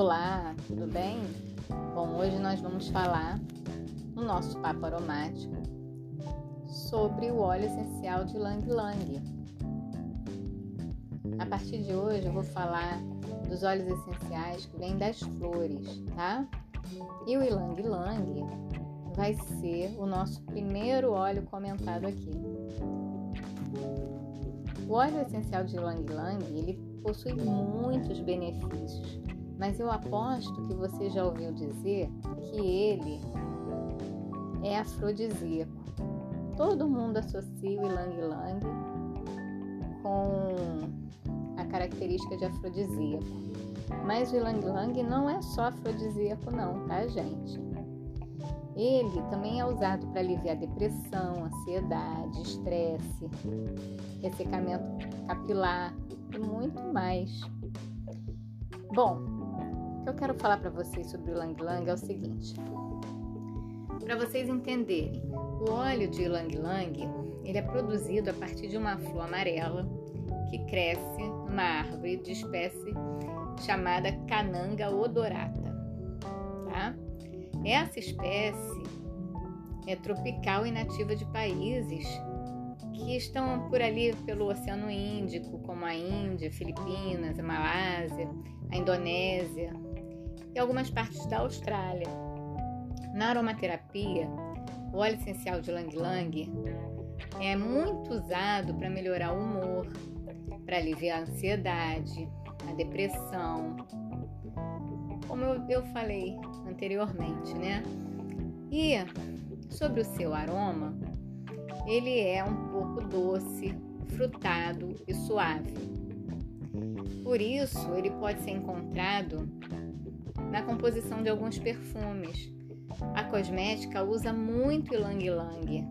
Olá, tudo bem? Bom, hoje nós vamos falar no nosso papo aromático sobre o óleo essencial de Lang Lang. A partir de hoje eu vou falar dos óleos essenciais que vêm das flores, tá? E o Ilang Lang vai ser o nosso primeiro óleo comentado aqui. O óleo essencial de Lang Lang, ele possui muitos benefícios, mas eu aposto que você já ouviu dizer que ele é afrodisíaco. Todo mundo associa o Ilang Lang com a característica de afrodisíaco. Mas o Ilang Lang não é só afrodisíaco não, tá gente? Ele também é usado para aliviar depressão, ansiedade, estresse, ressecamento capilar e muito mais. Bom, o que eu quero falar para vocês sobre o Lang Lang é o seguinte. Para vocês entenderem, o óleo de Lang Lang ele é produzido a partir de uma flor amarela que cresce numa árvore de espécie chamada Cananga odorata. Tá? Essa espécie é tropical e nativa de países que estão por ali pelo Oceano Índico, como a Índia, Filipinas, a Malásia, a Indonésia e algumas partes da Austrália. Na aromaterapia, o óleo essencial de Lang Lang é muito usado para melhorar o humor, para aliviar a ansiedade, a depressão, como eu, eu falei anteriormente, né? E sobre o seu aroma, ele é um pouco doce, frutado e suave. Por isso, ele pode ser encontrado na composição de alguns perfumes. A cosmética usa muito Ylang Ylang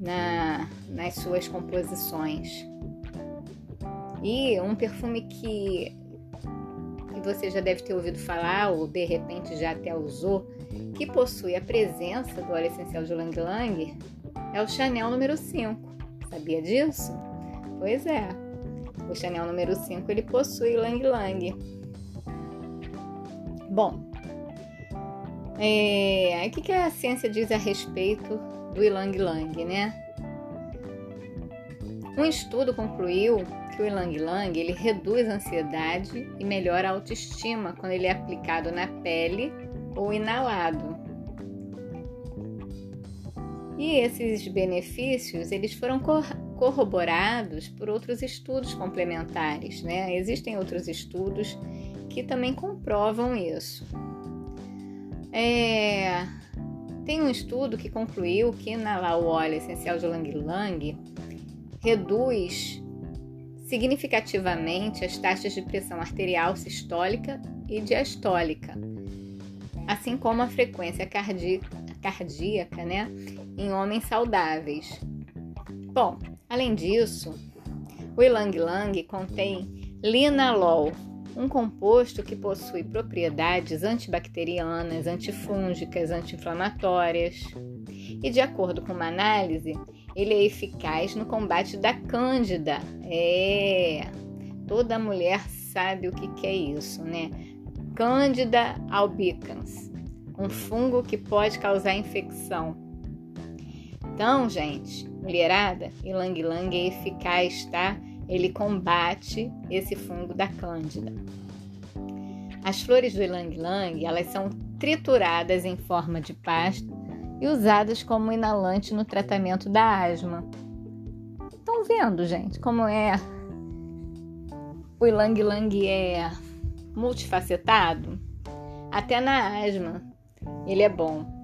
na, nas suas composições. E um perfume que que você já deve ter ouvido falar ou de repente já até usou, que possui a presença do óleo essencial de Lang Lang, é o Chanel número 5. Sabia disso? Pois é. O Chanel número 5 ele possui Lang Lang. Bom, é, o que, que a ciência diz a respeito do Ilang Lang, né? Um estudo concluiu que o Ilang Lang ele reduz a ansiedade e melhora a autoestima quando ele é aplicado na pele ou inalado. E esses benefícios eles foram corroborados por outros estudos complementares, né? Existem outros estudos que também comprovam isso. É... Tem um estudo que concluiu que inalar o óleo essencial de Lang Lang reduz significativamente as taxas de pressão arterial sistólica e diastólica, assim como a frequência cardíaca, cardíaca né, em homens saudáveis. Bom, além disso, o Ilang Lang contém linalol, um composto que possui propriedades antibacterianas, antifúngicas, anti-inflamatórias. E de acordo com uma análise, ele é eficaz no combate da cândida. É, toda mulher sabe o que, que é isso, né? Cândida albicans, um fungo que pode causar infecção. Então, gente, mulherada, Ilang Lang é eficaz, tá? Ele combate esse fungo da cândida. As flores do Ilang Lang, elas são trituradas em forma de pasta e usadas como inalante no tratamento da asma. Estão vendo, gente, como é o Ilang Lang é multifacetado? Até na asma ele é bom.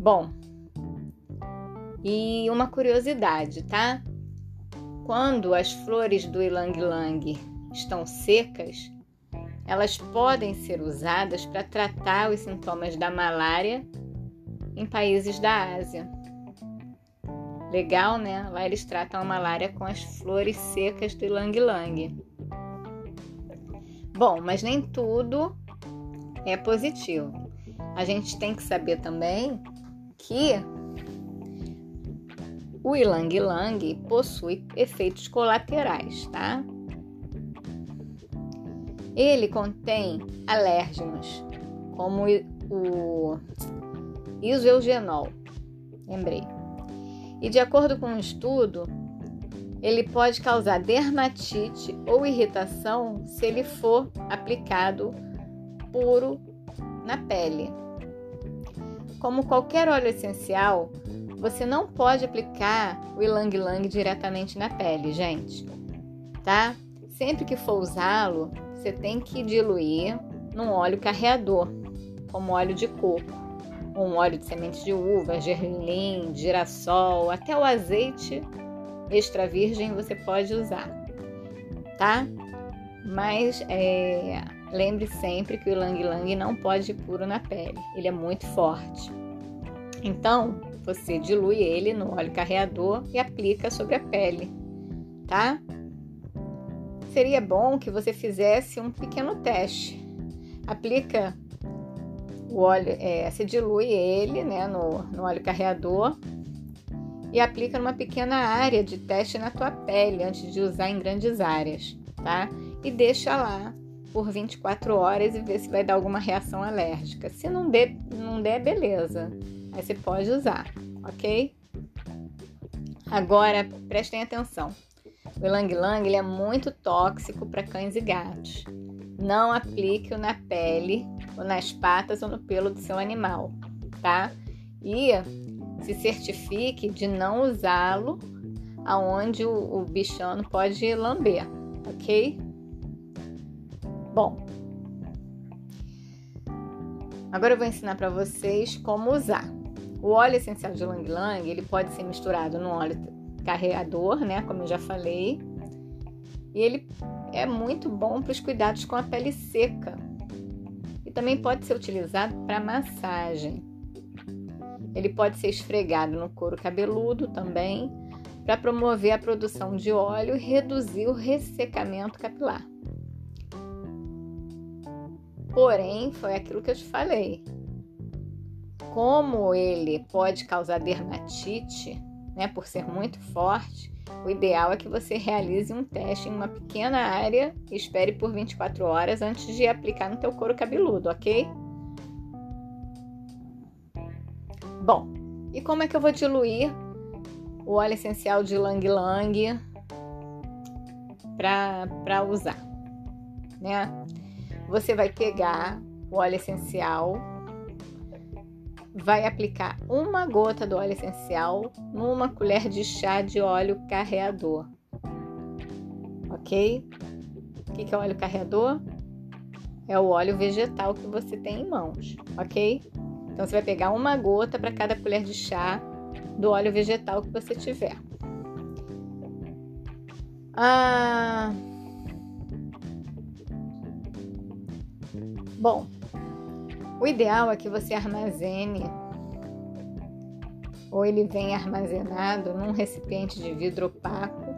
Bom, e uma curiosidade, tá? Quando as flores do Ilang Lang estão secas, elas podem ser usadas para tratar os sintomas da malária em países da Ásia. Legal, né? Lá eles tratam a malária com as flores secas do Ilang Lang. Bom, mas nem tudo é positivo. A gente tem que saber também que o Ilang Lang possui efeitos colaterais, tá? Ele contém alérgenos, como o isoeugenol, lembrei. E de acordo com um estudo, ele pode causar dermatite ou irritação se ele for aplicado puro na pele. Como qualquer óleo essencial, você não pode aplicar o ilang ylang diretamente na pele, gente, tá? Sempre que for usá-lo, você tem que diluir num óleo carreador, como óleo de coco, um óleo de semente de uva, gergelim, girassol, até o azeite extra virgem você pode usar, tá? Mas é, lembre sempre que o Lang Lang não pode ir puro na pele, ele é muito forte. Então, você dilui ele no óleo carreador e aplica sobre a pele, tá? Seria bom que você fizesse um pequeno teste. Aplica o óleo, é, você dilui ele né, no, no óleo carreador e aplica numa pequena área de teste na tua pele antes de usar em grandes áreas, tá? E deixa lá por 24 horas e vê se vai dar alguma reação alérgica. Se não der, não der, beleza. Aí você pode usar, ok? Agora prestem atenção. O Lang Lang ele é muito tóxico para cães e gatos. Não aplique-o na pele, ou nas patas ou no pelo do seu animal, tá? E se certifique de não usá-lo aonde o, o bichano pode lamber, ok? Bom, agora eu vou ensinar para vocês como usar. O óleo essencial de Lang Lang ele pode ser misturado no óleo carreador, né? Como eu já falei, e ele é muito bom para os cuidados com a pele seca. E também pode ser utilizado para massagem. Ele pode ser esfregado no couro cabeludo também, para promover a produção de óleo e reduzir o ressecamento capilar. Porém, foi aquilo que eu te falei. Como ele pode causar dermatite, né, por ser muito forte, o ideal é que você realize um teste em uma pequena área e espere por 24 horas antes de aplicar no teu couro cabeludo, ok? Bom, e como é que eu vou diluir o óleo essencial de Lang Lang para usar, né? Você vai pegar o óleo essencial vai aplicar uma gota do óleo essencial numa colher de chá de óleo carreador. Ok? O que é óleo carreador? É o óleo vegetal que você tem em mãos, ok? Então você vai pegar uma gota para cada colher de chá do óleo vegetal que você tiver. Ah... Bom, o ideal é que você armazene ou ele venha armazenado num recipiente de vidro opaco,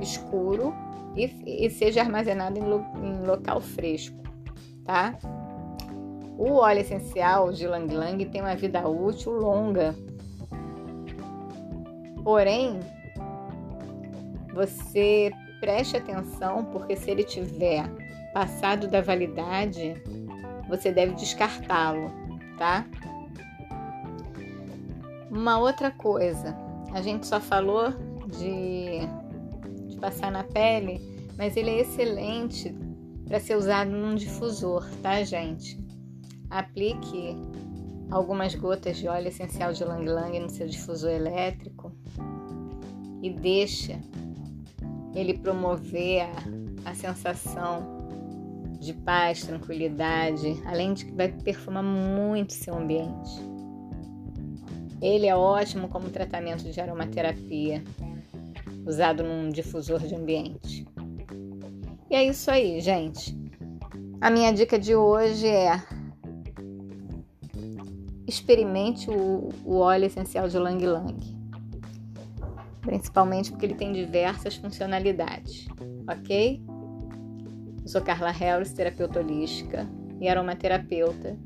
escuro e, e seja armazenado em, lo, em, local fresco, tá? O óleo essencial de Lang Lang tem uma vida útil longa, porém você preste atenção porque se ele tiver passado da validade, você deve descartá-lo, tá? Uma outra coisa, a gente só falou de, de passar na pele, mas ele é excelente para ser usado num difusor, tá, gente? Aplique algumas gotas de óleo essencial de Lang Lang no seu difusor elétrico e deixa ele promover a, a sensação de paz, tranquilidade, além de que vai perfumar muito seu ambiente. Ele é ótimo como tratamento de aromaterapia, usado num difusor de ambiente. E é isso aí, gente. A minha dica de hoje é experimente o, o óleo essencial de Lang Lang, principalmente porque ele tem diversas funcionalidades, ok? Eu sou Carla Harris, terapeuta holística e aromaterapeuta.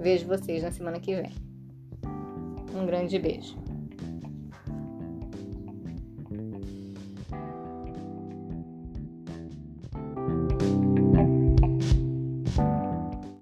Vejo vocês na semana que vem. Um grande beijo.